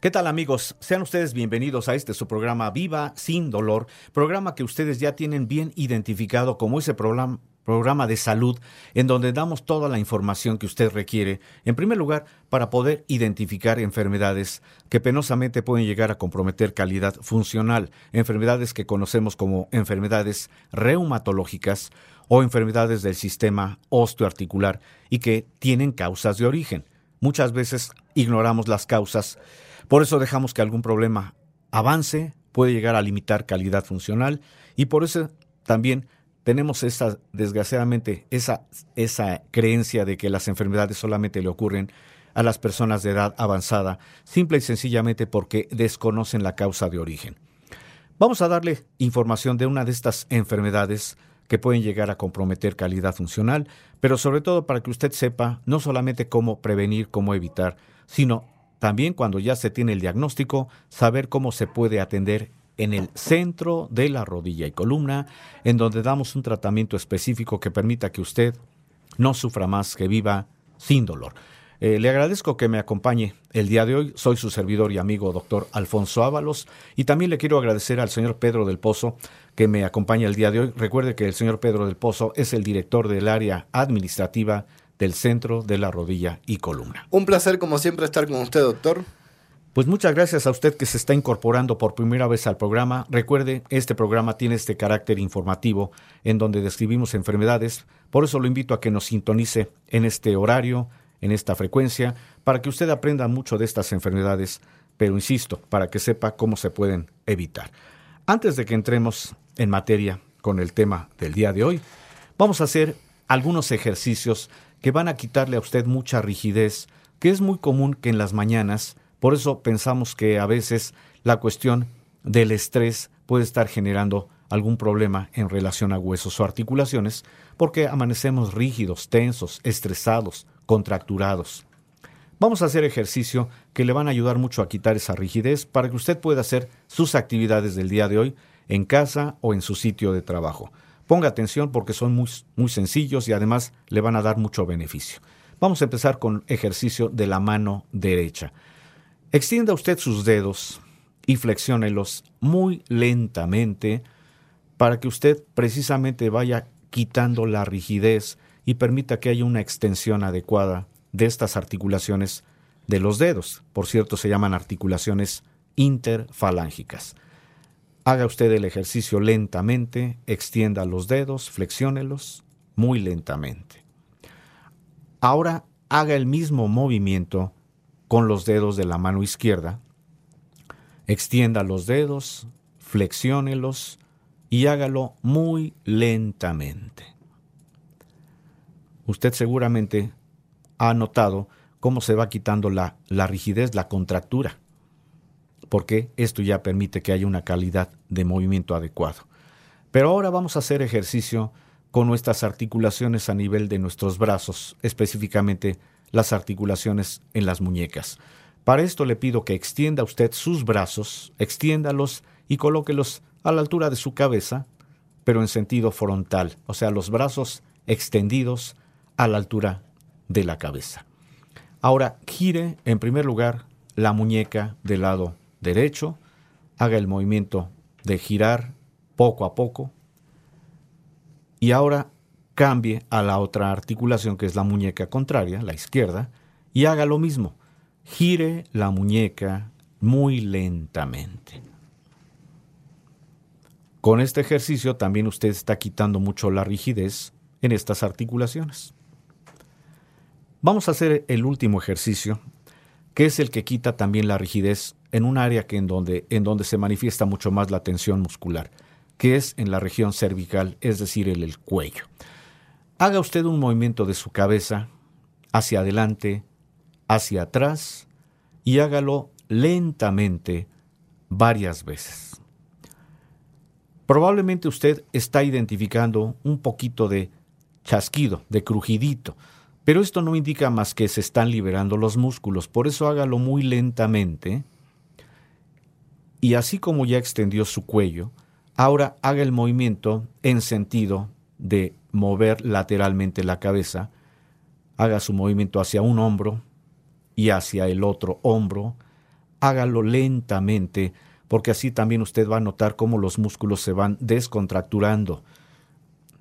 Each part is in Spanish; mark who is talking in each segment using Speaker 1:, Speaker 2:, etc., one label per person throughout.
Speaker 1: ¿Qué tal amigos? Sean ustedes bienvenidos a este su programa Viva sin dolor, programa que ustedes ya tienen bien identificado como ese programa, de salud en donde damos toda la información que usted requiere, en primer lugar, para poder identificar enfermedades que penosamente pueden llegar a comprometer calidad funcional, enfermedades que conocemos como enfermedades reumatológicas o enfermedades del sistema osteoarticular y que tienen causas de origen. Muchas veces ignoramos las causas por eso dejamos que algún problema avance, puede llegar a limitar calidad funcional y por eso también tenemos esa, desgraciadamente, esa, esa creencia de que las enfermedades solamente le ocurren a las personas de edad avanzada, simple y sencillamente porque desconocen la causa de origen. Vamos a darle información de una de estas enfermedades que pueden llegar a comprometer calidad funcional, pero sobre todo para que usted sepa no solamente cómo prevenir, cómo evitar, sino también cuando ya se tiene el diagnóstico, saber cómo se puede atender en el centro de la rodilla y columna, en donde damos un tratamiento específico que permita que usted no sufra más, que viva sin dolor. Eh, le agradezco que me acompañe el día de hoy. Soy su servidor y amigo doctor Alfonso Ábalos y también le quiero agradecer al señor Pedro del Pozo que me acompaña el día de hoy. Recuerde que el señor Pedro del Pozo es el director del área administrativa del centro de la rodilla y columna.
Speaker 2: Un placer como siempre estar con usted, doctor.
Speaker 1: Pues muchas gracias a usted que se está incorporando por primera vez al programa. Recuerde, este programa tiene este carácter informativo en donde describimos enfermedades. Por eso lo invito a que nos sintonice en este horario, en esta frecuencia, para que usted aprenda mucho de estas enfermedades, pero insisto, para que sepa cómo se pueden evitar. Antes de que entremos en materia con el tema del día de hoy, vamos a hacer algunos ejercicios que van a quitarle a usted mucha rigidez, que es muy común que en las mañanas, por eso pensamos que a veces la cuestión del estrés puede estar generando algún problema en relación a huesos o articulaciones, porque amanecemos rígidos, tensos, estresados, contracturados. Vamos a hacer ejercicio que le van a ayudar mucho a quitar esa rigidez para que usted pueda hacer sus actividades del día de hoy en casa o en su sitio de trabajo. Ponga atención porque son muy, muy sencillos y además le van a dar mucho beneficio. Vamos a empezar con ejercicio de la mano derecha. Extienda usted sus dedos y flexiónelos muy lentamente para que usted precisamente vaya quitando la rigidez y permita que haya una extensión adecuada de estas articulaciones de los dedos. Por cierto, se llaman articulaciones interfalángicas. Haga usted el ejercicio lentamente, extienda los dedos, flexiónelos muy lentamente. Ahora haga el mismo movimiento con los dedos de la mano izquierda. Extienda los dedos, flexiónelos y hágalo muy lentamente. Usted seguramente ha notado cómo se va quitando la, la rigidez, la contractura porque esto ya permite que haya una calidad de movimiento adecuado. Pero ahora vamos a hacer ejercicio con nuestras articulaciones a nivel de nuestros brazos, específicamente las articulaciones en las muñecas. Para esto le pido que extienda usted sus brazos, extiéndalos y colóquelos a la altura de su cabeza, pero en sentido frontal, o sea, los brazos extendidos a la altura de la cabeza. Ahora gire en primer lugar la muñeca del lado derecho, haga el movimiento de girar poco a poco y ahora cambie a la otra articulación que es la muñeca contraria, la izquierda, y haga lo mismo. Gire la muñeca muy lentamente. Con este ejercicio también usted está quitando mucho la rigidez en estas articulaciones. Vamos a hacer el último ejercicio, que es el que quita también la rigidez en un área que en donde, en donde se manifiesta mucho más la tensión muscular, que es en la región cervical, es decir, en el cuello. haga usted un movimiento de su cabeza hacia adelante, hacia atrás y hágalo lentamente varias veces. Probablemente usted está identificando un poquito de chasquido, de crujidito, pero esto no indica más que se están liberando los músculos, por eso hágalo muy lentamente y así como ya extendió su cuello, ahora haga el movimiento en sentido de mover lateralmente la cabeza, haga su movimiento hacia un hombro y hacia el otro hombro, hágalo lentamente, porque así también usted va a notar cómo los músculos se van descontracturando.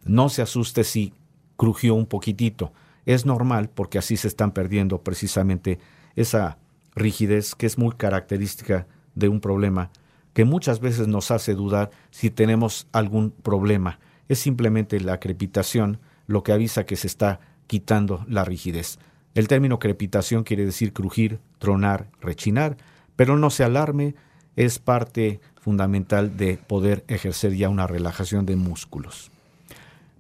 Speaker 1: No se asuste si crujió un poquitito, es normal porque así se están perdiendo precisamente esa rigidez que es muy característica de un problema que muchas veces nos hace dudar si tenemos algún problema. Es simplemente la crepitación lo que avisa que se está quitando la rigidez. El término crepitación quiere decir crujir, tronar, rechinar, pero no se alarme, es parte fundamental de poder ejercer ya una relajación de músculos.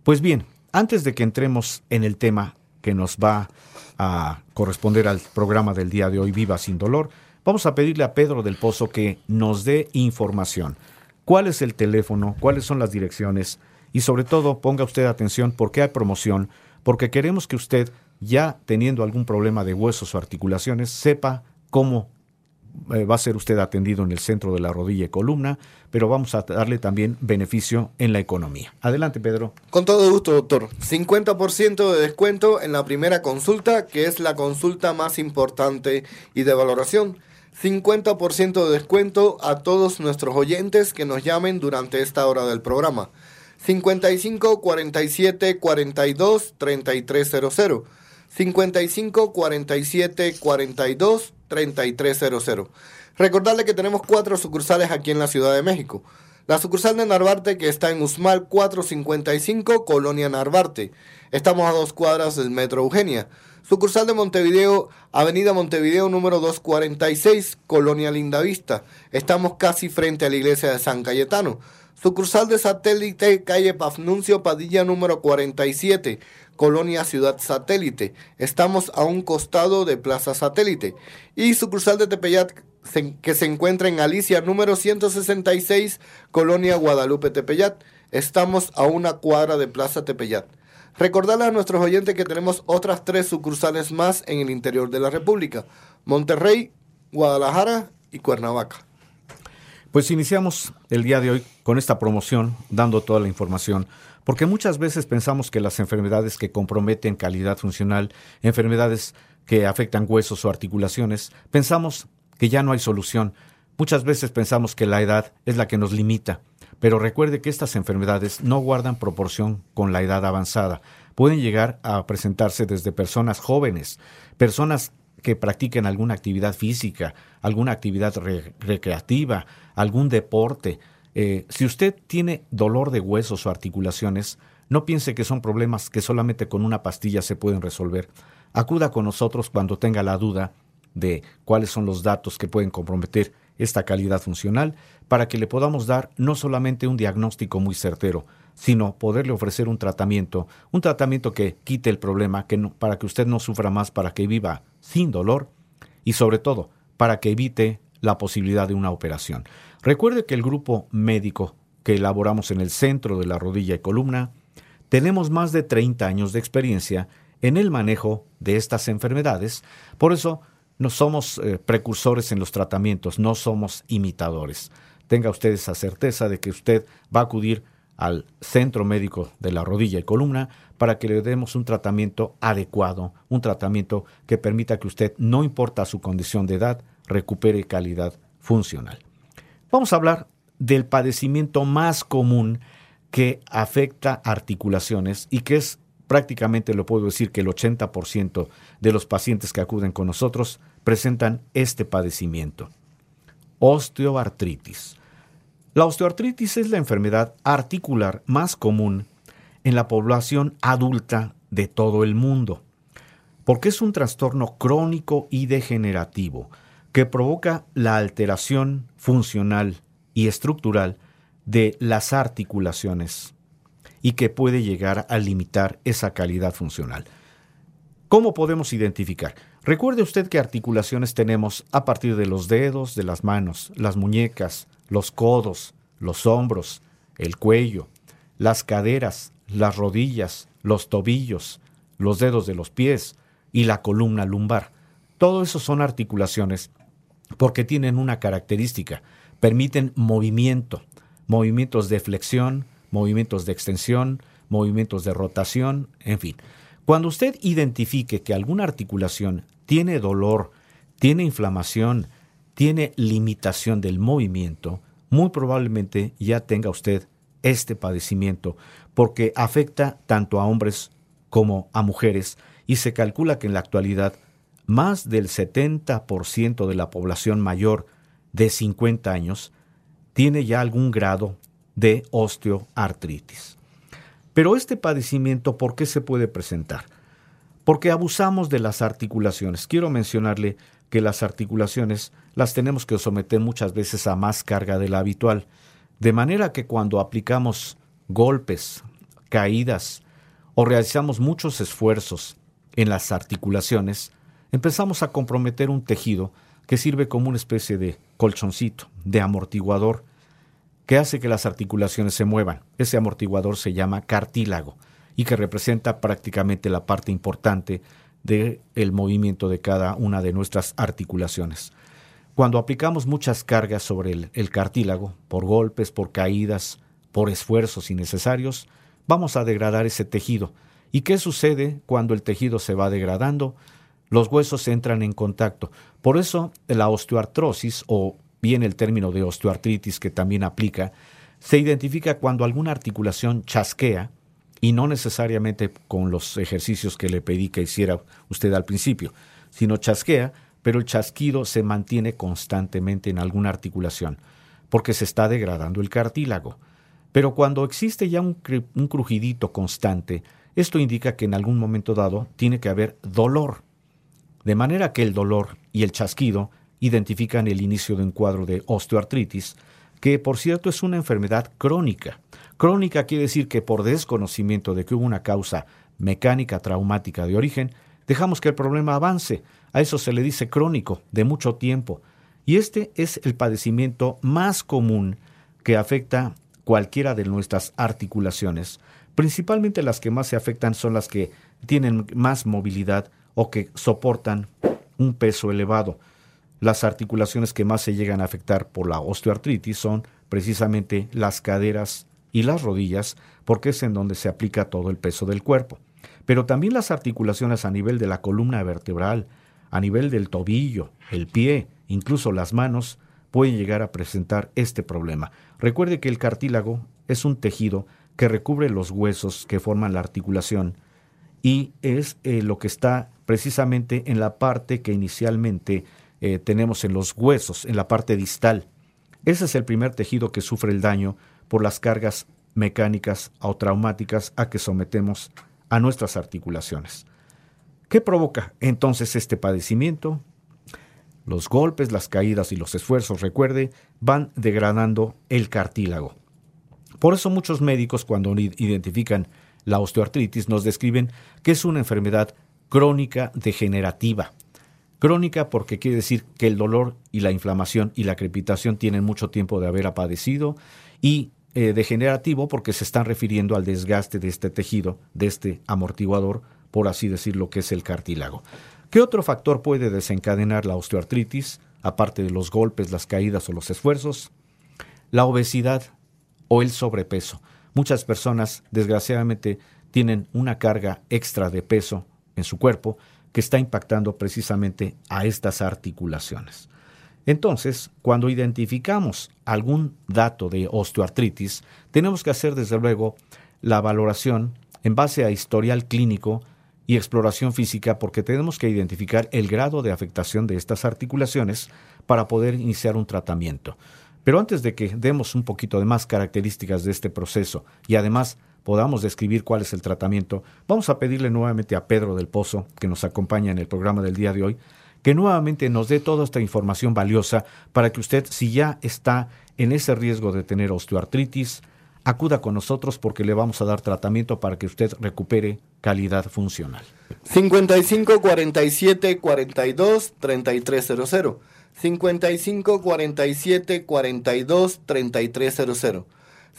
Speaker 1: Pues bien, antes de que entremos en el tema que nos va a corresponder al programa del día de hoy, Viva sin dolor, vamos a pedirle a Pedro del Pozo que nos dé información. ¿Cuál es el teléfono? ¿Cuáles son las direcciones? Y sobre todo, ponga usted atención porque hay promoción, porque queremos que usted, ya teniendo algún problema de huesos o articulaciones, sepa cómo eh, va a ser usted atendido en el centro de la rodilla y columna, pero vamos a darle también beneficio en la economía. Adelante, Pedro.
Speaker 2: Con todo gusto, doctor. 50% de descuento en la primera consulta, que es la consulta más importante y de valoración. 50% de descuento a todos nuestros oyentes que nos llamen durante esta hora del programa. 55 47 42 3300. 55 47 42 3300. Recordarle que tenemos cuatro sucursales aquí en la Ciudad de México. La sucursal de Narvarte que está en Usmal 455, Colonia Narvarte. Estamos a dos cuadras del Metro Eugenia. Sucursal de Montevideo, Avenida Montevideo número 246, Colonia Lindavista. Estamos casi frente a la iglesia de San Cayetano. Sucursal de Satélite, calle Pafnuncio Padilla número 47, Colonia Ciudad Satélite. Estamos a un costado de Plaza Satélite. Y sucursal de Tepeyat que se encuentra en Alicia número 166, Colonia Guadalupe Tepeyat. Estamos a una cuadra de Plaza Tepeyat. Recordarle a nuestros oyentes que tenemos otras tres sucursales más en el interior de la República. Monterrey, Guadalajara y Cuernavaca.
Speaker 1: Pues iniciamos el día de hoy con esta promoción, dando toda la información porque muchas veces pensamos que las enfermedades que comprometen calidad funcional, enfermedades que afectan huesos o articulaciones, pensamos que ya no hay solución. Muchas veces pensamos que la edad es la que nos limita, pero recuerde que estas enfermedades no guardan proporción con la edad avanzada. Pueden llegar a presentarse desde personas jóvenes, personas que practiquen alguna actividad física, alguna actividad recreativa, algún deporte, eh, si usted tiene dolor de huesos o articulaciones, no piense que son problemas que solamente con una pastilla se pueden resolver. Acuda con nosotros cuando tenga la duda de cuáles son los datos que pueden comprometer esta calidad funcional para que le podamos dar no solamente un diagnóstico muy certero, sino poderle ofrecer un tratamiento, un tratamiento que quite el problema, que para que usted no sufra más, para que viva sin dolor y sobre todo para que evite la posibilidad de una operación. Recuerde que el grupo médico que elaboramos en el centro de la rodilla y columna, tenemos más de 30 años de experiencia en el manejo de estas enfermedades, por eso no somos eh, precursores en los tratamientos, no somos imitadores. Tenga usted esa certeza de que usted va a acudir al centro médico de la rodilla y columna para que le demos un tratamiento adecuado, un tratamiento que permita que usted, no importa su condición de edad, recupere calidad funcional. Vamos a hablar del padecimiento más común que afecta articulaciones y que es prácticamente, lo puedo decir, que el 80% de los pacientes que acuden con nosotros presentan este padecimiento. Osteoartritis. La osteoartritis es la enfermedad articular más común en la población adulta de todo el mundo, porque es un trastorno crónico y degenerativo que provoca la alteración funcional y estructural de las articulaciones. Y que puede llegar a limitar esa calidad funcional. ¿Cómo podemos identificar? Recuerde usted que articulaciones tenemos a partir de los dedos, de las manos, las muñecas, los codos, los hombros, el cuello, las caderas, las rodillas, los tobillos, los dedos de los pies y la columna lumbar. Todo eso son articulaciones porque tienen una característica, permiten movimiento, movimientos de flexión, movimientos de extensión, movimientos de rotación, en fin. Cuando usted identifique que alguna articulación tiene dolor, tiene inflamación, tiene limitación del movimiento, muy probablemente ya tenga usted este padecimiento, porque afecta tanto a hombres como a mujeres y se calcula que en la actualidad más del 70% de la población mayor de 50 años tiene ya algún grado de osteoartritis. Pero este padecimiento, ¿por qué se puede presentar? Porque abusamos de las articulaciones. Quiero mencionarle que las articulaciones las tenemos que someter muchas veces a más carga de la habitual, de manera que cuando aplicamos golpes, caídas o realizamos muchos esfuerzos en las articulaciones, empezamos a comprometer un tejido que sirve como una especie de colchoncito, de amortiguador, que hace que las articulaciones se muevan. Ese amortiguador se llama cartílago y que representa prácticamente la parte importante del el movimiento de cada una de nuestras articulaciones. Cuando aplicamos muchas cargas sobre el, el cartílago, por golpes, por caídas, por esfuerzos innecesarios, vamos a degradar ese tejido. ¿Y qué sucede cuando el tejido se va degradando? Los huesos entran en contacto. Por eso la osteoartrosis o bien el término de osteoartritis que también aplica, se identifica cuando alguna articulación chasquea y no necesariamente con los ejercicios que le pedí que hiciera usted al principio, sino chasquea, pero el chasquido se mantiene constantemente en alguna articulación, porque se está degradando el cartílago. Pero cuando existe ya un, un crujidito constante, esto indica que en algún momento dado tiene que haber dolor. De manera que el dolor y el chasquido identifican el inicio de un cuadro de osteoartritis, que por cierto es una enfermedad crónica. Crónica quiere decir que por desconocimiento de que hubo una causa mecánica traumática de origen, dejamos que el problema avance. A eso se le dice crónico, de mucho tiempo. Y este es el padecimiento más común que afecta cualquiera de nuestras articulaciones. Principalmente las que más se afectan son las que tienen más movilidad o que soportan un peso elevado. Las articulaciones que más se llegan a afectar por la osteoartritis son precisamente las caderas y las rodillas, porque es en donde se aplica todo el peso del cuerpo. Pero también las articulaciones a nivel de la columna vertebral, a nivel del tobillo, el pie, incluso las manos, pueden llegar a presentar este problema. Recuerde que el cartílago es un tejido que recubre los huesos que forman la articulación y es eh, lo que está precisamente en la parte que inicialmente eh, tenemos en los huesos, en la parte distal. Ese es el primer tejido que sufre el daño por las cargas mecánicas o traumáticas a que sometemos a nuestras articulaciones. ¿Qué provoca entonces este padecimiento? Los golpes, las caídas y los esfuerzos, recuerde, van degradando el cartílago. Por eso muchos médicos cuando identifican la osteoartritis nos describen que es una enfermedad crónica degenerativa Crónica porque quiere decir que el dolor y la inflamación y la crepitación tienen mucho tiempo de haber padecido y eh, degenerativo porque se están refiriendo al desgaste de este tejido, de este amortiguador, por así decirlo, que es el cartílago. ¿Qué otro factor puede desencadenar la osteoartritis, aparte de los golpes, las caídas o los esfuerzos? La obesidad o el sobrepeso. Muchas personas, desgraciadamente, tienen una carga extra de peso en su cuerpo que está impactando precisamente a estas articulaciones. Entonces, cuando identificamos algún dato de osteoartritis, tenemos que hacer desde luego la valoración en base a historial clínico y exploración física porque tenemos que identificar el grado de afectación de estas articulaciones para poder iniciar un tratamiento. Pero antes de que demos un poquito de más características de este proceso y además podamos describir cuál es el tratamiento, vamos a pedirle nuevamente a Pedro del Pozo, que nos acompaña en el programa del día de hoy, que nuevamente nos dé toda esta información valiosa para que usted, si ya está en ese riesgo de tener osteoartritis, acuda con nosotros porque le vamos a dar tratamiento para que usted recupere calidad funcional.
Speaker 2: 55 47 42 3300. 55 47 42 3300.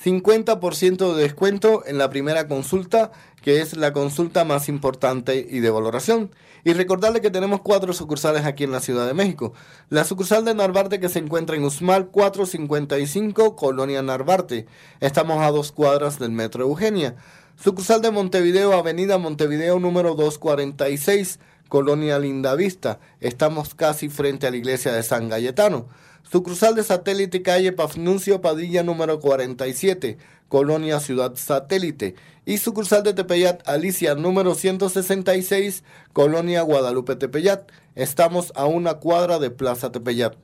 Speaker 2: 50% de descuento en la primera consulta, que es la consulta más importante y de valoración. Y recordarle que tenemos cuatro sucursales aquí en la Ciudad de México. La sucursal de Narvarte que se encuentra en Usmal 455, Colonia Narvarte. Estamos a dos cuadras del Metro Eugenia. Sucursal de Montevideo, Avenida Montevideo número 246, Colonia Lindavista. Estamos casi frente a la iglesia de San Galletano. Sucursal de Satélite Calle Pafnuncio Padilla número 47, Colonia Ciudad Satélite. Y sucursal de Tepeyat Alicia número 166, Colonia Guadalupe Tepeyat. Estamos a una cuadra de Plaza Tepeyat.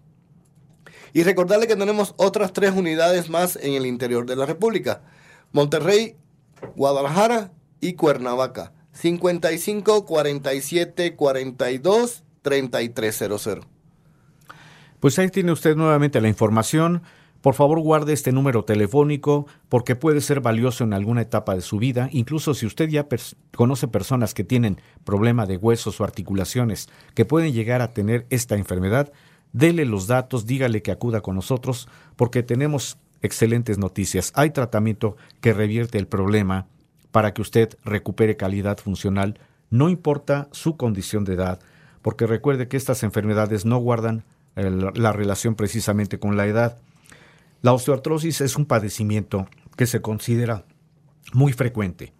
Speaker 2: Y recordarle que tenemos otras tres unidades más en el interior de la República. Monterrey, Guadalajara y Cuernavaca. 55 47 42 3300.
Speaker 1: Pues ahí tiene usted nuevamente la información. Por favor, guarde este número telefónico porque puede ser valioso en alguna etapa de su vida, incluso si usted ya conoce personas que tienen problema de huesos o articulaciones que pueden llegar a tener esta enfermedad, dele los datos, dígale que acuda con nosotros porque tenemos excelentes noticias. Hay tratamiento que revierte el problema para que usted recupere calidad funcional, no importa su condición de edad, porque recuerde que estas enfermedades no guardan la relación precisamente con la edad. La osteoartrosis es un padecimiento que se considera muy frecuente,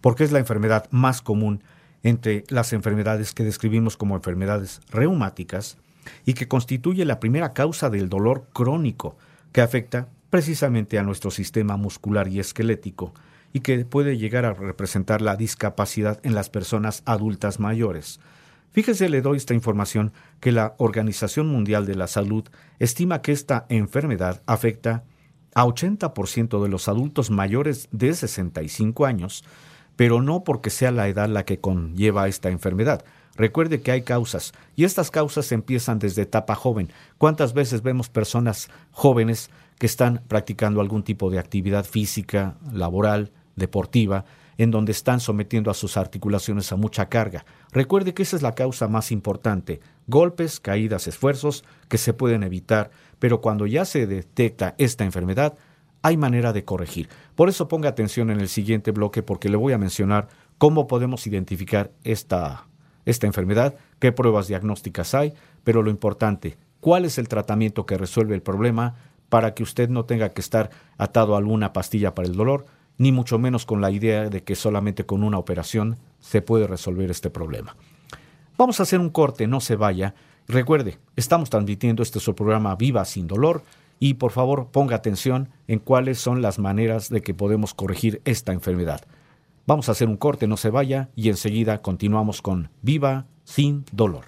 Speaker 1: porque es la enfermedad más común entre las enfermedades que describimos como enfermedades reumáticas y que constituye la primera causa del dolor crónico que afecta precisamente a nuestro sistema muscular y esquelético y que puede llegar a representar la discapacidad en las personas adultas mayores. Fíjese, le doy esta información que la Organización Mundial de la Salud estima que esta enfermedad afecta a 80% de los adultos mayores de 65 años, pero no porque sea la edad la que conlleva esta enfermedad. Recuerde que hay causas, y estas causas empiezan desde etapa joven. ¿Cuántas veces vemos personas jóvenes que están practicando algún tipo de actividad física, laboral, deportiva, en donde están sometiendo a sus articulaciones a mucha carga. Recuerde que esa es la causa más importante. Golpes, caídas, esfuerzos que se pueden evitar, pero cuando ya se detecta esta enfermedad, hay manera de corregir. Por eso ponga atención en el siguiente bloque porque le voy a mencionar cómo podemos identificar esta, esta enfermedad, qué pruebas diagnósticas hay, pero lo importante, cuál es el tratamiento que resuelve el problema para que usted no tenga que estar atado a alguna pastilla para el dolor, ni mucho menos con la idea de que solamente con una operación se puede resolver este problema. Vamos a hacer un corte, no se vaya. Recuerde, estamos transmitiendo este su programa Viva sin dolor y por favor ponga atención en cuáles son las maneras de que podemos corregir esta enfermedad. Vamos a hacer un corte, no se vaya y enseguida continuamos con Viva sin dolor.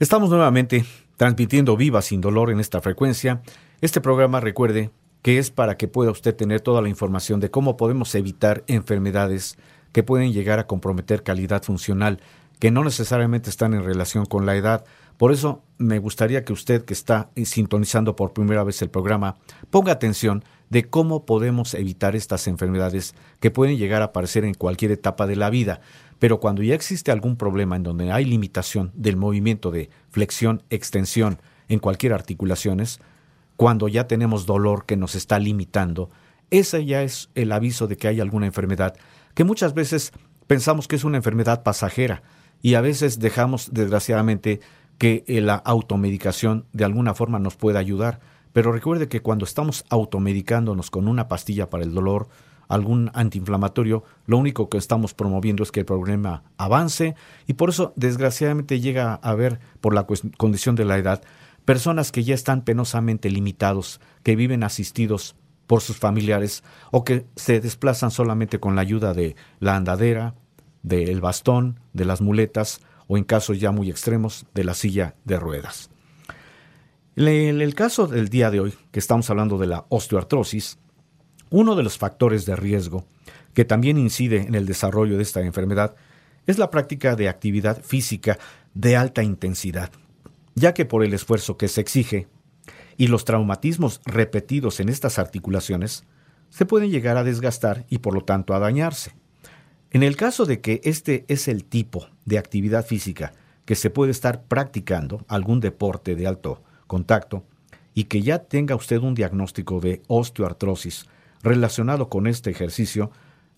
Speaker 1: Estamos nuevamente transmitiendo Viva sin dolor en esta frecuencia. Este programa, recuerde, que es para que pueda usted tener toda la información de cómo podemos evitar enfermedades que pueden llegar a comprometer calidad funcional, que no necesariamente están en relación con la edad. Por eso me gustaría que usted que está sintonizando por primera vez el programa ponga atención de cómo podemos evitar estas enfermedades que pueden llegar a aparecer en cualquier etapa de la vida. Pero cuando ya existe algún problema en donde hay limitación del movimiento de flexión, extensión en cualquier articulaciones, cuando ya tenemos dolor que nos está limitando, ese ya es el aviso de que hay alguna enfermedad, que muchas veces pensamos que es una enfermedad pasajera y a veces dejamos, desgraciadamente, que la automedicación de alguna forma nos pueda ayudar. Pero recuerde que cuando estamos automedicándonos con una pastilla para el dolor, algún antiinflamatorio, lo único que estamos promoviendo es que el problema avance y por eso desgraciadamente llega a haber, por la condición de la edad, personas que ya están penosamente limitados, que viven asistidos por sus familiares o que se desplazan solamente con la ayuda de la andadera, del bastón, de las muletas o en casos ya muy extremos de la silla de ruedas. En el caso del día de hoy, que estamos hablando de la osteoartrosis, uno de los factores de riesgo que también incide en el desarrollo de esta enfermedad es la práctica de actividad física de alta intensidad ya que por el esfuerzo que se exige y los traumatismos repetidos en estas articulaciones, se pueden llegar a desgastar y por lo tanto a dañarse. En el caso de que este es el tipo de actividad física que se puede estar practicando, algún deporte de alto contacto, y que ya tenga usted un diagnóstico de osteoartrosis relacionado con este ejercicio,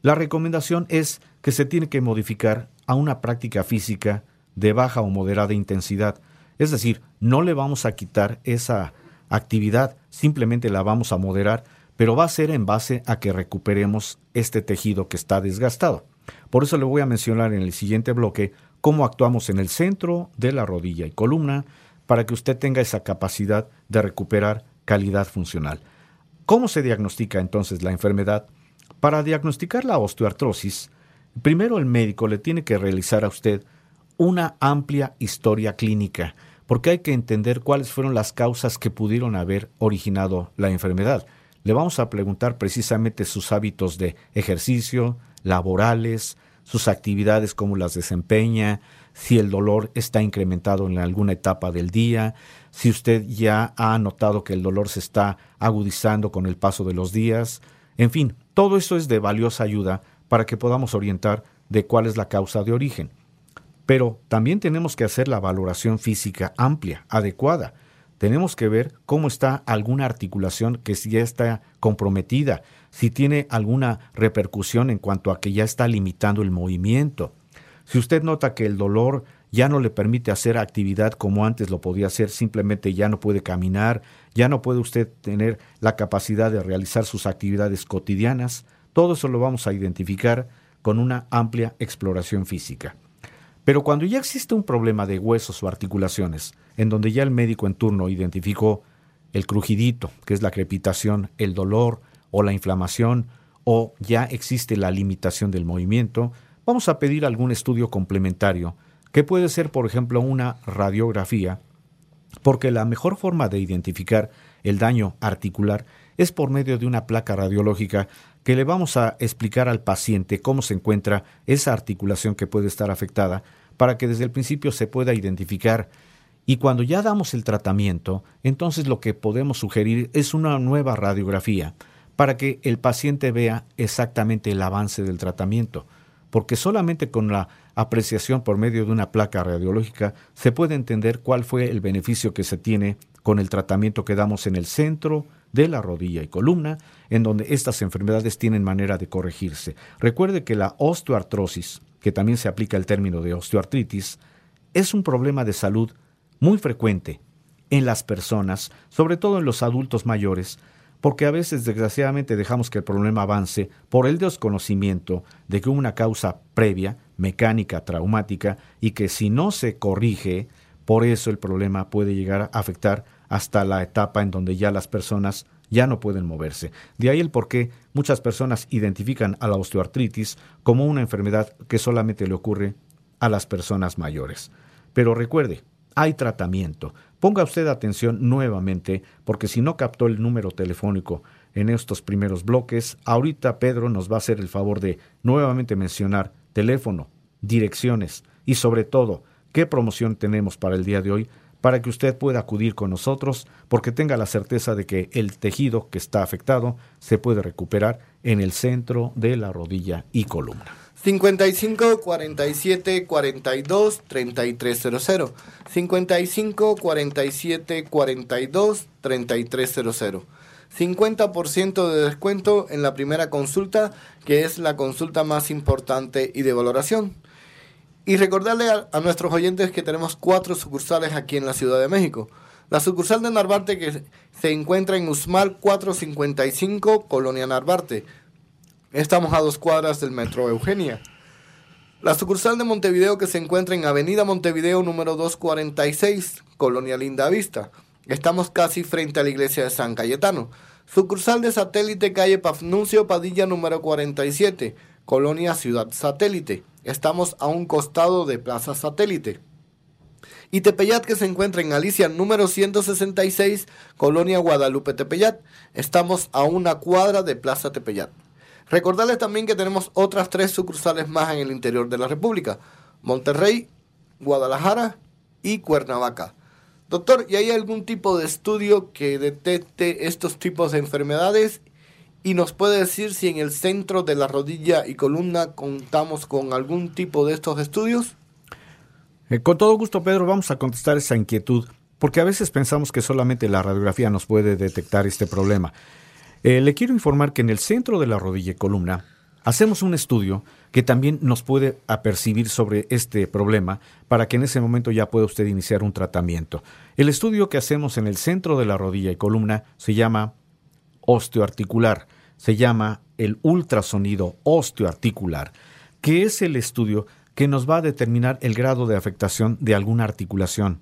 Speaker 1: la recomendación es que se tiene que modificar a una práctica física de baja o moderada intensidad. Es decir, no le vamos a quitar esa actividad, simplemente la vamos a moderar, pero va a ser en base a que recuperemos este tejido que está desgastado. Por eso le voy a mencionar en el siguiente bloque cómo actuamos en el centro de la rodilla y columna para que usted tenga esa capacidad de recuperar calidad funcional. ¿Cómo se diagnostica entonces la enfermedad? Para diagnosticar la osteoartrosis, primero el médico le tiene que realizar a usted una amplia historia clínica, porque hay que entender cuáles fueron las causas que pudieron haber originado la enfermedad. Le vamos a preguntar precisamente sus hábitos de ejercicio, laborales, sus actividades, cómo las desempeña, si el dolor está incrementado en alguna etapa del día, si usted ya ha notado que el dolor se está agudizando con el paso de los días. En fin, todo eso es de valiosa ayuda para que podamos orientar de cuál es la causa de origen. Pero también tenemos que hacer la valoración física amplia, adecuada. Tenemos que ver cómo está alguna articulación que ya está comprometida, si tiene alguna repercusión en cuanto a que ya está limitando el movimiento. Si usted nota que el dolor ya no le permite hacer actividad como antes lo podía hacer, simplemente ya no puede caminar, ya no puede usted tener la capacidad de realizar sus actividades cotidianas, todo eso lo vamos a identificar con una amplia exploración física. Pero cuando ya existe un problema de huesos o articulaciones, en donde ya el médico en turno identificó el crujidito, que es la crepitación, el dolor o la inflamación, o ya existe la limitación del movimiento, vamos a pedir algún estudio complementario, que puede ser, por ejemplo, una radiografía, porque la mejor forma de identificar el daño articular es por medio de una placa radiológica que le vamos a explicar al paciente cómo se encuentra esa articulación que puede estar afectada para que desde el principio se pueda identificar. Y cuando ya damos el tratamiento, entonces lo que podemos sugerir es una nueva radiografía para que el paciente vea exactamente el avance del tratamiento, porque solamente con la apreciación por medio de una placa radiológica se puede entender cuál fue el beneficio que se tiene con el tratamiento que damos en el centro de la rodilla y columna, en donde estas enfermedades tienen manera de corregirse. Recuerde que la osteoartrosis, que también se aplica el término de osteoartritis, es un problema de salud muy frecuente en las personas, sobre todo en los adultos mayores, porque a veces desgraciadamente dejamos que el problema avance por el desconocimiento de que hubo una causa previa, mecánica, traumática, y que si no se corrige, por eso el problema puede llegar a afectar hasta la etapa en donde ya las personas ya no pueden moverse. De ahí el por qué muchas personas identifican a la osteoartritis como una enfermedad que solamente le ocurre a las personas mayores. Pero recuerde, hay tratamiento. Ponga usted atención nuevamente, porque si no captó el número telefónico en estos primeros bloques, ahorita Pedro nos va a hacer el favor de nuevamente mencionar teléfono, direcciones y sobre todo qué promoción tenemos para el día de hoy para que usted pueda acudir con nosotros porque tenga la certeza de que el tejido que está afectado se puede recuperar en el centro de la rodilla y columna.
Speaker 2: 55 47 42 3300 55 47 42 3300 50% de descuento en la primera consulta, que es la consulta más importante y de valoración. Y recordarle a, nuestros oyentes que tenemos cuatro sucursales aquí en la Ciudad de México. La sucursal de Narvarte que se encuentra en Usmal 455, Colonia Narvarte. Estamos a dos cuadras del Metro Eugenia. La sucursal de Montevideo que se encuentra en Avenida Montevideo número 246, Colonia Linda Vista. Estamos casi frente a la iglesia de San Cayetano. Sucursal de satélite calle Pafnuncio Padilla número 47, Colonia Ciudad Satélite. Estamos a un costado de Plaza Satélite. Y Tepeyat, que se encuentra en Alicia número 166, Colonia Guadalupe Tepeyat. Estamos a una cuadra de Plaza Tepeyat. Recordarles también que tenemos otras tres sucursales más en el interior de la República. Monterrey, Guadalajara y Cuernavaca. Doctor, ¿y hay algún tipo de estudio que detecte estos tipos de enfermedades y nos puede decir si en el centro de la rodilla y columna contamos con algún tipo de estos estudios.
Speaker 1: Eh, con todo gusto, Pedro, vamos a contestar esa inquietud, porque a veces pensamos que solamente la radiografía nos puede detectar este problema. Eh, le quiero informar que en el centro de la rodilla y columna hacemos un estudio que también nos puede apercibir sobre este problema para que en ese momento ya pueda usted iniciar un tratamiento. El estudio que hacemos en el centro de la rodilla y columna se llama osteoarticular, se llama el ultrasonido osteoarticular, que es el estudio que nos va a determinar el grado de afectación de alguna articulación.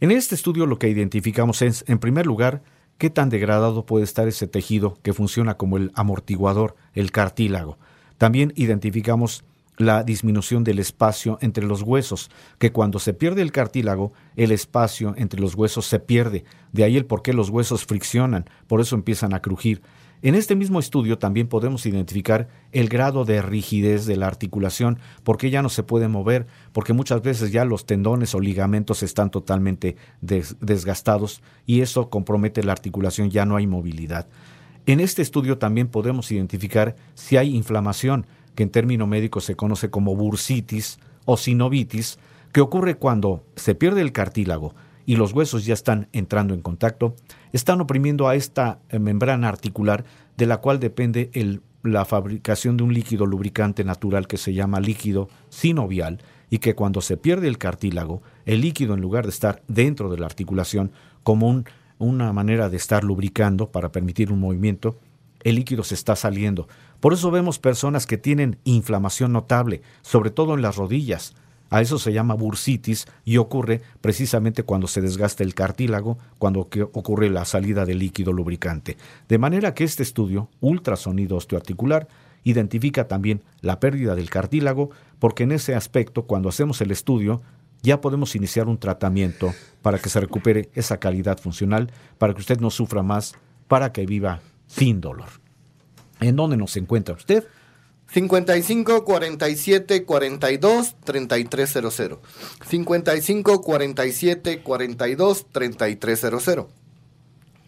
Speaker 1: En este estudio lo que identificamos es, en primer lugar, qué tan degradado puede estar ese tejido que funciona como el amortiguador, el cartílago. También identificamos la disminución del espacio entre los huesos, que cuando se pierde el cartílago, el espacio entre los huesos se pierde. De ahí el por qué los huesos friccionan, por eso empiezan a crujir. En este mismo estudio también podemos identificar el grado de rigidez de la articulación, porque ya no se puede mover, porque muchas veces ya los tendones o ligamentos están totalmente desgastados y eso compromete la articulación, ya no hay movilidad. En este estudio también podemos identificar si hay inflamación, que en término médico se conoce como bursitis o sinovitis, que ocurre cuando se pierde el cartílago y los huesos ya están entrando en contacto, están oprimiendo a esta eh, membrana articular de la cual depende la fabricación de un líquido lubricante natural que se llama líquido sinovial y que cuando se pierde el cartílago, el líquido en lugar de estar dentro de la articulación como un, una manera de estar lubricando para permitir un movimiento, el líquido se está saliendo. Por eso vemos personas que tienen inflamación notable, sobre todo en las rodillas. A eso se llama bursitis y ocurre precisamente cuando se desgasta el cartílago, cuando ocurre la salida de líquido lubricante. De manera que este estudio, ultrasonido osteoarticular, identifica también la pérdida del cartílago, porque en ese aspecto, cuando hacemos el estudio, ya podemos iniciar un tratamiento para que se recupere esa calidad funcional, para que usted no sufra más, para que viva sin dolor. ¿En dónde nos encuentra usted?
Speaker 2: 55 47 42 3300. 55 47 42 3300.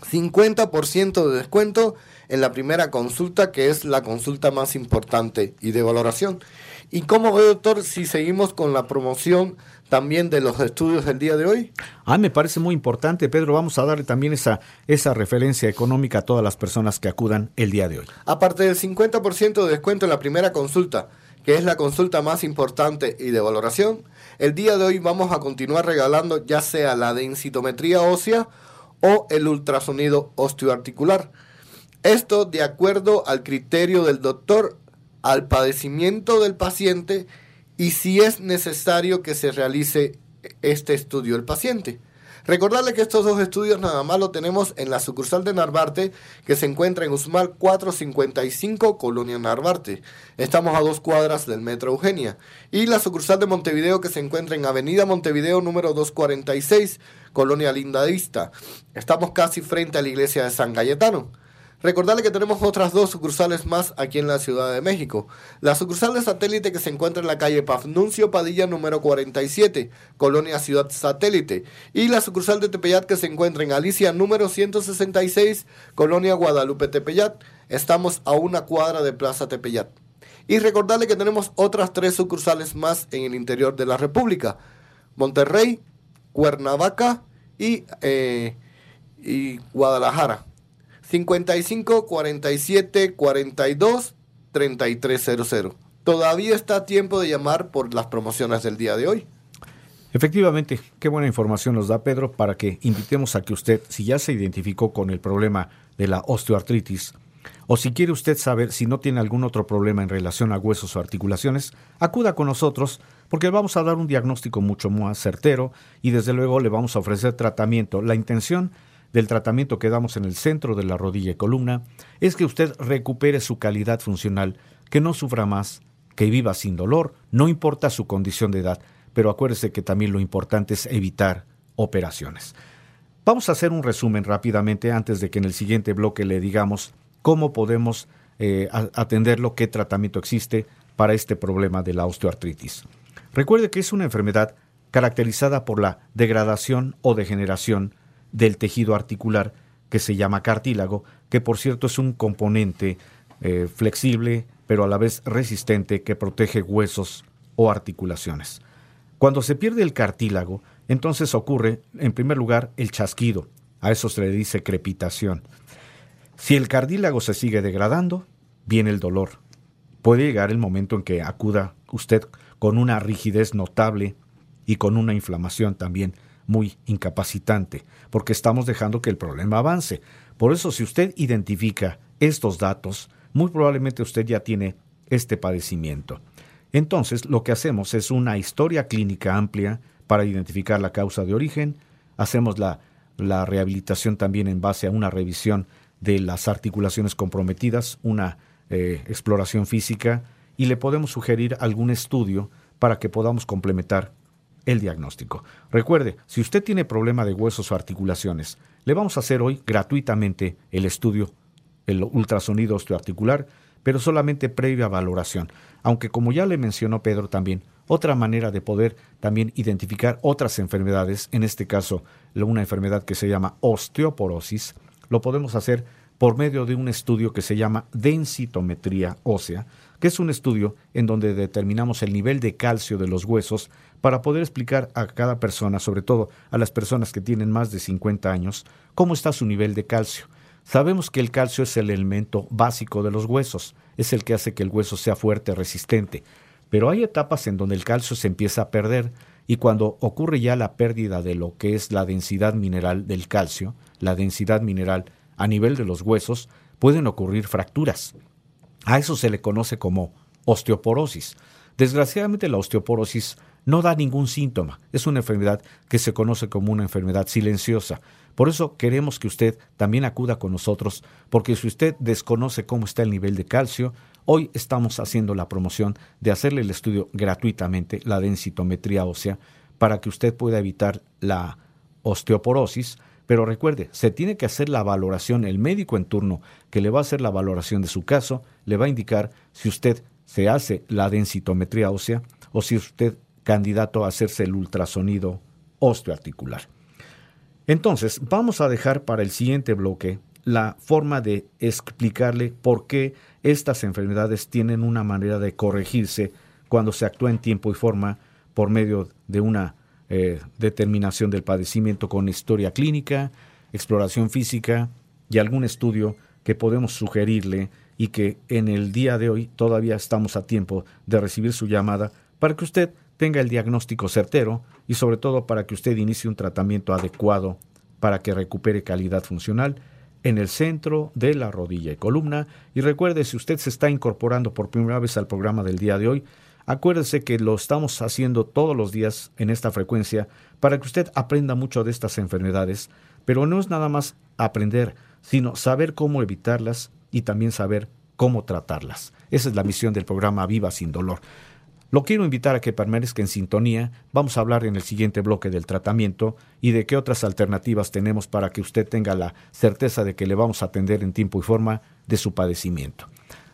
Speaker 2: 50% de descuento en la primera consulta, que es la consulta más importante y de valoración. ¿Y cómo ve, doctor, si seguimos con la promoción también de los estudios del día de hoy?
Speaker 1: Ah, me parece muy importante, Pedro. Vamos a darle también esa, esa referencia económica a todas las personas que acudan el día de hoy.
Speaker 2: Aparte del 50% de descuento en la primera consulta, que es la consulta más importante y de valoración, el día de hoy vamos a continuar regalando ya sea la densitometría ósea o el ultrasonido osteoarticular. Esto de acuerdo al criterio del doctor, al padecimiento del paciente y si es necesario que se realice este estudio el paciente. Recordarle que estos dos estudios nada más lo tenemos en la sucursal de Narvarte, que se encuentra en Usmal 455, Colonia Narvarte. Estamos a dos cuadras del Metro Eugenia. Y la sucursal de Montevideo, que se encuentra en Avenida Montevideo número 246, Colonia Lindadista. Estamos casi frente a la iglesia de San Cayetano. Recordarle que tenemos otras dos sucursales más aquí en la Ciudad de México. La sucursal de satélite que se encuentra en la calle Pafnuncio Padilla número 47, Colonia Ciudad Satélite. Y la sucursal de Tepeyat que se encuentra en Alicia número 166, Colonia Guadalupe Tepeyat. Estamos a una cuadra de Plaza Tepeyat. Y recordarle que tenemos otras tres sucursales más en el interior de la República. Monterrey, Cuernavaca y, eh, y Guadalajara. 55 47 42 3300. Todavía está a tiempo de llamar por las promociones del día de hoy.
Speaker 1: Efectivamente, qué buena información nos da Pedro para que invitemos a que usted, si ya se identificó con el problema de la osteoartritis, o si quiere usted saber si no tiene algún otro problema en relación a huesos o articulaciones, acuda con nosotros porque vamos a dar un diagnóstico mucho más certero y desde luego le vamos a ofrecer tratamiento. La intención del tratamiento que damos en el centro de la rodilla y columna es que usted recupere su calidad funcional, que no sufra más, que viva sin dolor, no importa su condición de edad, pero acuérdese que también lo importante es evitar operaciones. Vamos a hacer un resumen rápidamente antes de que en el siguiente bloque le digamos cómo podemos eh, atenderlo, qué tratamiento existe para este problema de la osteoartritis. Recuerde que es una enfermedad caracterizada por la degradación o degeneración del tejido articular que se llama cartílago, que por cierto es un componente eh, flexible, pero a la vez resistente que protege huesos o articulaciones. Cuando se pierde el cartílago, entonces ocurre, en primer lugar, el chasquido. A eso se le dice crepitación. Si el cartílago se sigue degradando, viene el dolor. Puede llegar el momento en que acuda usted con una rigidez notable y con una inflamación también muy incapacitante, porque estamos dejando que el problema avance. Por eso, si usted identifica estos datos, muy probablemente usted ya tiene este padecimiento. Entonces, lo que hacemos es una historia clínica amplia para identificar la causa de origen, hacemos la, la rehabilitación también en base a una revisión de las articulaciones comprometidas, una eh, exploración física y le podemos sugerir algún estudio para que podamos complementar el diagnóstico. Recuerde, si usted tiene problema de huesos o articulaciones, le vamos a hacer hoy gratuitamente el estudio, el ultrasonido osteoarticular, pero solamente previa valoración. Aunque como ya le mencionó Pedro también, otra manera de poder también identificar otras enfermedades, en este caso una enfermedad que se llama osteoporosis, lo podemos hacer por medio de un estudio que se llama densitometría ósea, que es un estudio en donde determinamos el nivel de calcio de los huesos para poder explicar a cada persona, sobre todo a las personas que tienen más de 50 años, cómo está su nivel de calcio. Sabemos que el calcio es el elemento básico de los huesos, es el que hace que el hueso sea fuerte, resistente, pero hay etapas en donde el calcio se empieza a perder y cuando ocurre ya la pérdida de lo que es la densidad mineral del calcio, la densidad mineral a nivel de los huesos, pueden ocurrir fracturas. A eso se le conoce como osteoporosis. Desgraciadamente la osteoporosis no da ningún síntoma. Es una enfermedad que se conoce como una enfermedad silenciosa. Por eso queremos que usted también acuda con nosotros, porque si usted desconoce cómo está el nivel de calcio, hoy estamos haciendo la promoción de hacerle el estudio gratuitamente, la densitometría ósea, para que usted pueda evitar la osteoporosis. Pero recuerde, se tiene que hacer la valoración, el médico en turno que le va a hacer la valoración de su caso, le va a indicar si usted se hace la densitometría ósea o si usted candidato a hacerse el ultrasonido osteoarticular. Entonces, vamos a dejar para el siguiente bloque la forma de explicarle por qué estas enfermedades tienen una manera de corregirse cuando se actúa en tiempo y forma por medio de una eh, determinación del padecimiento con historia clínica, exploración física y algún estudio que podemos sugerirle y que en el día de hoy todavía estamos a tiempo de recibir su llamada para que usted tenga el diagnóstico certero y sobre todo para que usted inicie un tratamiento adecuado para que recupere calidad funcional en el centro de la rodilla y columna. Y recuerde, si usted se está incorporando por primera vez al programa del día de hoy, acuérdese que lo estamos haciendo todos los días en esta frecuencia para que usted aprenda mucho de estas enfermedades, pero no es nada más aprender, sino saber cómo evitarlas y también saber cómo tratarlas. Esa es la misión del programa Viva sin Dolor. Lo quiero invitar a que permanezca en sintonía. Vamos a hablar en el siguiente bloque del tratamiento y de qué otras alternativas tenemos para que usted tenga la certeza de que le vamos a atender en tiempo y forma de su padecimiento.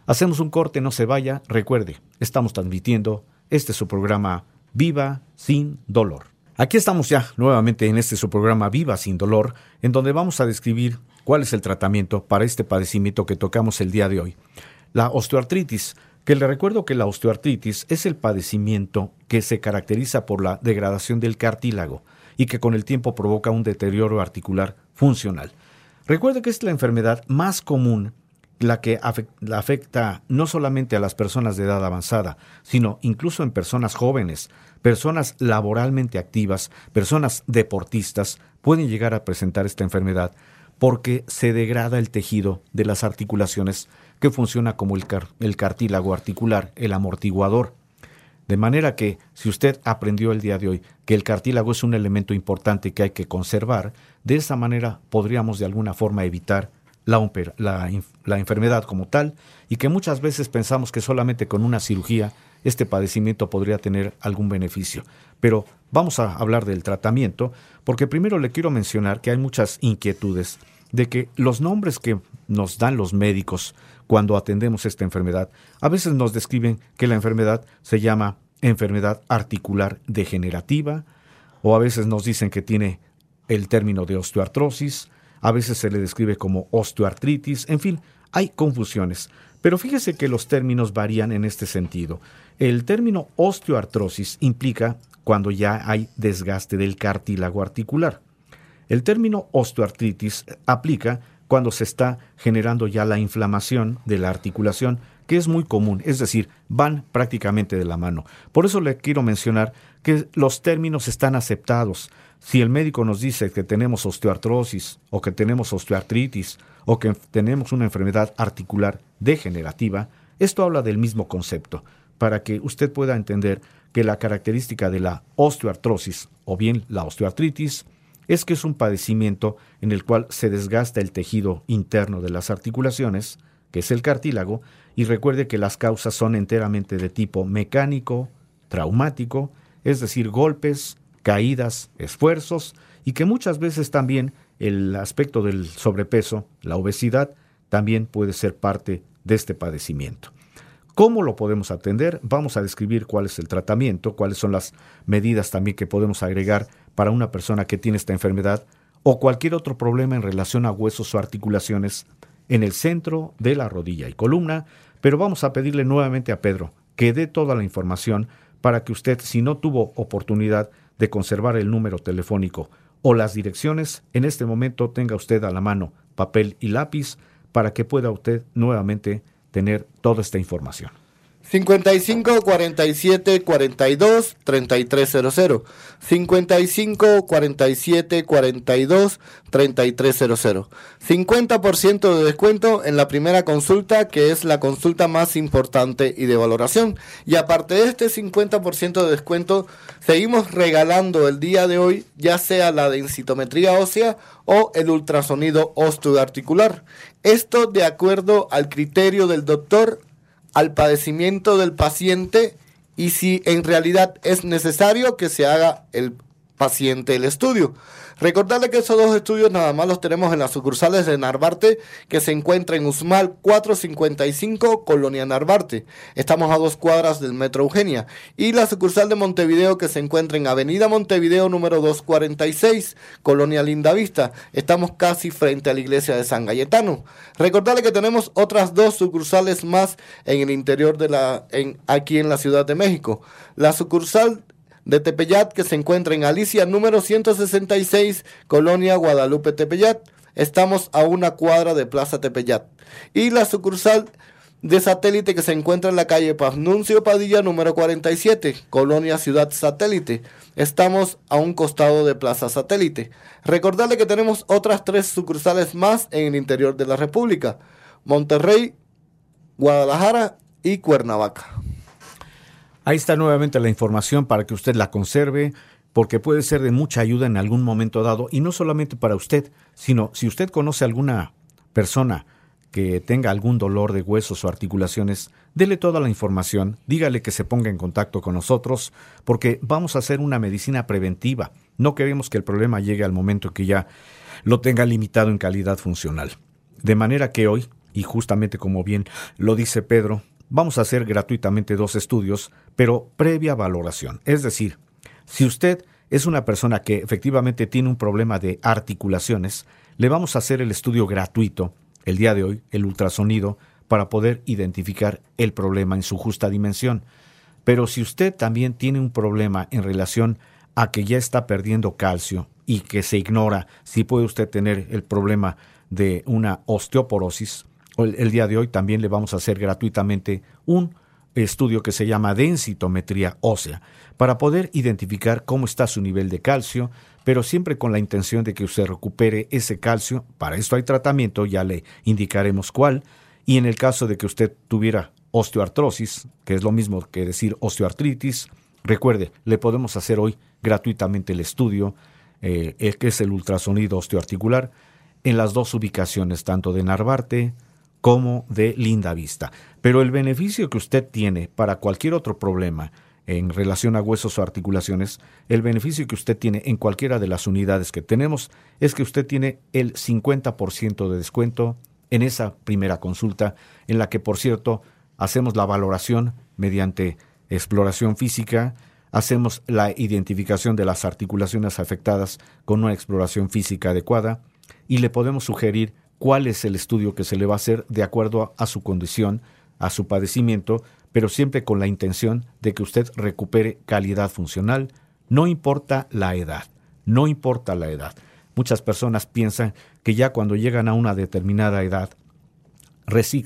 Speaker 1: Hacemos un corte, no se vaya. Recuerde, estamos transmitiendo este su programa Viva sin Dolor. Aquí estamos ya nuevamente en este su programa Viva sin Dolor, en donde vamos a describir cuál es el tratamiento para este padecimiento que tocamos el día de hoy. La osteoartritis que le recuerdo que la osteoartritis es el padecimiento que se caracteriza por la degradación del cartílago y que con el tiempo provoca un deterioro articular funcional. Recuerde que es la enfermedad más común la que afecta no solamente a las personas de edad avanzada, sino incluso en personas jóvenes, personas laboralmente activas, personas deportistas, pueden llegar a presentar esta enfermedad porque se degrada el tejido de las articulaciones que funciona como el, cartílago articular, el amortiguador. De manera que, si usted aprendió el día de hoy que el cartílago es un elemento importante que hay que conservar, de esa manera podríamos de alguna forma evitar la, enfermedad como tal y que muchas veces pensamos que solamente con una cirugía este padecimiento podría tener algún beneficio. Pero vamos a hablar del tratamiento porque primero le quiero mencionar que hay muchas inquietudes de que los nombres que nos dan los médicos cuando atendemos esta enfermedad, a veces nos describen que la enfermedad se llama enfermedad articular degenerativa, o a veces nos dicen que tiene el término de osteoartrosis, a veces se le describe como osteoartritis, en fin, hay confusiones. Pero fíjese que los términos varían en este sentido. El término osteoartrosis implica cuando ya hay desgaste del cartílago articular. El término osteoartritis aplica cuando se está generando ya la inflamación de la articulación, que es muy común, es decir, van prácticamente de la mano. Por eso le quiero mencionar que los términos están aceptados. Si el médico nos dice que tenemos osteoartrosis o que tenemos osteoartritis o que tenemos una enfermedad articular degenerativa, esto habla del mismo concepto, para que usted pueda entender que la característica de la osteoartrosis o bien la osteoartritis es que es un padecimiento en el cual se desgasta el tejido interno de las articulaciones, que es el cartílago, y recuerde que las causas son enteramente de tipo mecánico, traumático, es decir, golpes, caídas, esfuerzos, y que muchas veces también el aspecto del sobrepeso, la obesidad, también puede ser parte de este padecimiento. ¿Cómo lo podemos atender? Vamos a describir cuál es el tratamiento, cuáles son las medidas también que podemos agregar para una persona que tiene esta enfermedad o cualquier otro problema en relación a huesos o articulaciones en el centro de la rodilla y columna, pero vamos a pedirle nuevamente a Pedro que dé toda la información para que usted, si no tuvo oportunidad de conservar el número telefónico o las direcciones, en este momento tenga usted a la mano papel y lápiz para que pueda usted nuevamente tener toda esta información.
Speaker 2: 55 47 42 3300. 55 47 42 3300. 50% de descuento en la primera consulta, que es la consulta más importante y de valoración. Y aparte de este 50% de descuento, seguimos regalando el día de hoy, ya sea la densitometría ósea o el ultrasonido osteoarticular. Esto de acuerdo al criterio del doctor al padecimiento del paciente y si en realidad es necesario que se haga el paciente el estudio. Recordarle que esos dos estudios nada más los tenemos en las sucursales de Narvarte, que se encuentra en Usmal 455, Colonia Narvarte. Estamos a dos cuadras del Metro Eugenia. Y la sucursal de Montevideo, que se encuentra en Avenida Montevideo número 246, Colonia Lindavista. Estamos casi frente a la iglesia de San Galletano. Recordarle que tenemos otras dos sucursales más en el interior de la, en, aquí en la Ciudad de México. La sucursal de Tepeyat que se encuentra en Alicia número 166, Colonia Guadalupe Tepeyat. Estamos a una cuadra de Plaza Tepeyat. Y la sucursal de satélite que se encuentra en la calle Pafnuncio Padilla número 47, Colonia Ciudad Satélite. Estamos a un costado de Plaza Satélite. Recordarle que tenemos otras tres sucursales más en el interior de la República. Monterrey, Guadalajara y Cuernavaca.
Speaker 1: Ahí está nuevamente la información para que usted la conserve, porque puede ser de mucha ayuda en algún momento dado, y no solamente para usted, sino si usted conoce a alguna persona que tenga algún dolor de huesos o articulaciones, dele toda la información, dígale que se ponga en contacto con nosotros, porque vamos a hacer una medicina preventiva. No queremos que el problema llegue al momento que ya lo tenga limitado en calidad funcional. De manera que hoy, y justamente como bien lo dice Pedro, vamos a hacer gratuitamente dos estudios, pero previa valoración. Es decir, si usted es una persona que efectivamente tiene un problema de articulaciones, le vamos a hacer el estudio gratuito el día de hoy, el ultrasonido, para poder identificar el problema en su justa dimensión. Pero si usted también tiene un problema en relación a que ya está perdiendo calcio y que se ignora si puede usted tener el problema de una osteoporosis, el, día de hoy también le vamos a hacer gratuitamente un estudio que se llama densitometría ósea para poder identificar cómo está su nivel de calcio, pero siempre con la intención de que usted recupere ese calcio. Para esto hay tratamiento, ya le indicaremos cuál. Y en el caso de que usted tuviera osteoartrosis, que es lo mismo que decir osteoartritis, recuerde, le podemos hacer hoy gratuitamente el estudio, eh, que es el ultrasonido osteoarticular, en las dos ubicaciones, tanto de Narvarte como de linda vista. Pero el beneficio que usted tiene para cualquier otro problema en relación a huesos o articulaciones, el beneficio que usted tiene en cualquiera de las unidades que tenemos es que usted tiene el 50% de descuento en esa primera consulta, en la que, por cierto, hacemos la valoración mediante exploración física, hacemos la identificación de las articulaciones afectadas con una exploración física adecuada, y le podemos sugerir cuál es el estudio que se le va a hacer de acuerdo a, su condición, a su padecimiento, pero siempre con la intención de que usted recupere calidad funcional, no importa la edad, no importa la edad. Muchas personas piensan que ya cuando llegan a una determinada edad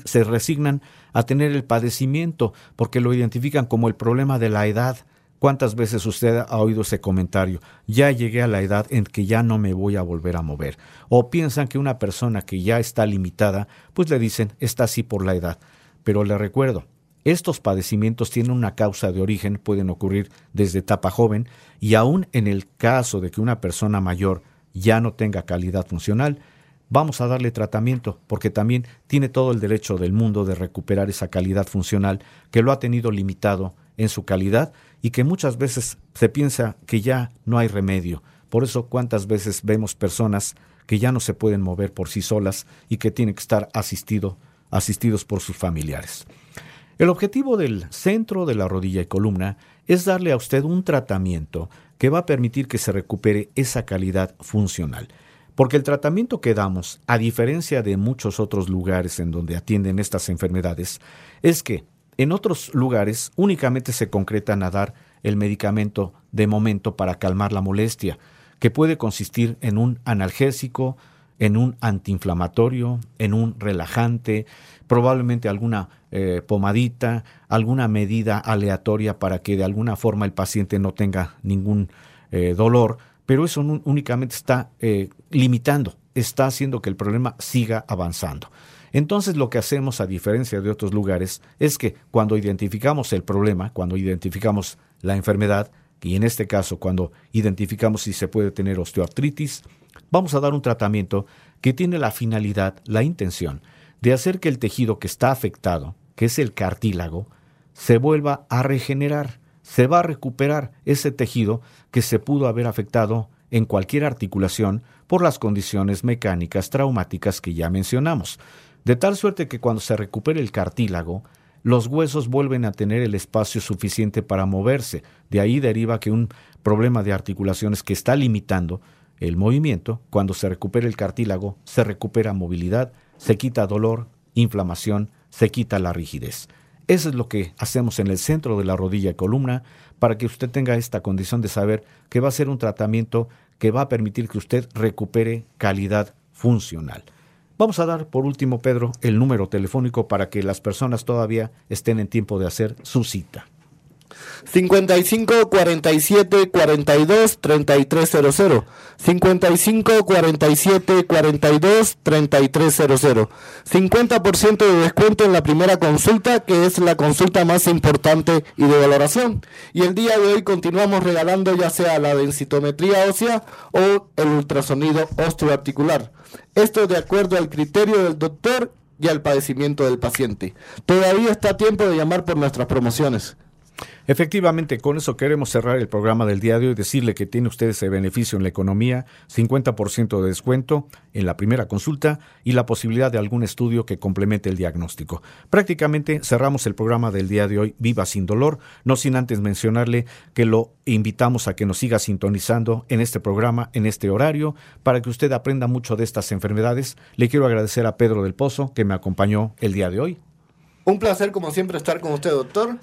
Speaker 1: se resignan a tener el padecimiento porque lo identifican como el problema de la edad. ¿Cuántas veces usted ha oído ese comentario? Ya llegué a la edad en que ya no me voy a volver a mover. O piensan que una persona que ya está limitada, pues le dicen, está así por la edad. Pero le recuerdo, estos padecimientos tienen una causa de origen, pueden ocurrir desde etapa joven y aún en el caso de que una persona mayor ya no tenga calidad funcional, vamos a darle tratamiento porque también tiene todo el derecho del mundo de recuperar esa calidad funcional que lo ha tenido limitado en su calidad y que muchas veces se piensa que ya no hay remedio. Por eso cuántas veces vemos personas que ya no se pueden mover por sí solas y que tienen que estar asistido, asistidos por sus familiares. El objetivo del centro de la rodilla y columna es darle a usted un tratamiento que va a permitir que se recupere esa calidad funcional. Porque el tratamiento que damos, a diferencia de muchos otros lugares en donde atienden estas enfermedades, es que en otros lugares únicamente se concretan a dar el medicamento de momento para calmar la molestia, que puede consistir en un analgésico, en un antiinflamatorio, en un relajante, probablemente alguna eh, pomadita, alguna medida aleatoria para que de alguna forma el paciente no tenga ningún eh, dolor, pero eso no, únicamente está eh, limitando, está haciendo que el problema siga avanzando. Entonces lo que hacemos, a diferencia de otros lugares, es que cuando identificamos el problema, cuando identificamos la enfermedad, y en este caso cuando identificamos si se puede tener osteoartritis, vamos a dar un tratamiento que tiene la finalidad, la intención, de hacer que el tejido que está afectado, que es el cartílago, se vuelva a regenerar, se va a recuperar ese tejido que se pudo haber afectado en cualquier articulación por las condiciones mecánicas traumáticas que ya mencionamos. De tal suerte que cuando se recupere el cartílago, los huesos vuelven a tener el espacio suficiente para moverse. De ahí deriva que un problema de articulaciones que está limitando el movimiento, cuando se recupera el cartílago, se recupera movilidad, se quita dolor, inflamación, se quita la rigidez. Eso es lo que hacemos en el centro de la rodilla y columna para que usted tenga esta condición de saber que va a ser un tratamiento que va a permitir que usted recupere calidad funcional. Vamos a dar por último, Pedro, el número telefónico para que las personas todavía estén en tiempo de hacer su cita.
Speaker 2: 55 47 42 3300 55 47 42 3300 50% de descuento en la primera consulta que es la consulta más importante y de valoración. Y el día de hoy continuamos regalando ya sea la densitometría ósea o el ultrasonido osteoarticular. Esto de acuerdo al criterio del doctor y al padecimiento del paciente. Todavía está tiempo de llamar por nuestras promociones
Speaker 1: Efectivamente, con eso queremos cerrar el programa del día de hoy, decirle que tiene usted ese beneficio en la economía, 50% de descuento en la primera consulta y la posibilidad de algún estudio que complemente el diagnóstico. Prácticamente cerramos el programa del día de hoy, Viva sin dolor, no sin antes mencionarle que lo invitamos a que nos siga sintonizando en este programa, en este horario, para que usted aprenda mucho de estas enfermedades. Le quiero agradecer a Pedro del Pozo que me acompañó el día de hoy.
Speaker 2: Un placer como siempre estar con usted, doctor.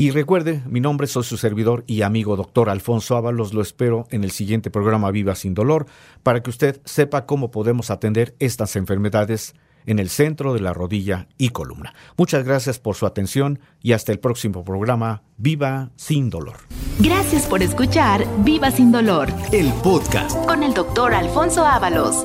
Speaker 1: Y recuerde, mi nombre soy su servidor y amigo doctor Alfonso Ábalos. Lo espero en el siguiente programa Viva sin Dolor para que usted sepa cómo podemos atender estas enfermedades en el centro de la rodilla y columna. Muchas gracias por su atención y hasta el próximo programa Viva sin Dolor.
Speaker 3: Gracias por escuchar Viva sin Dolor
Speaker 4: El podcast.
Speaker 3: con el doctor Alfonso Ábalos.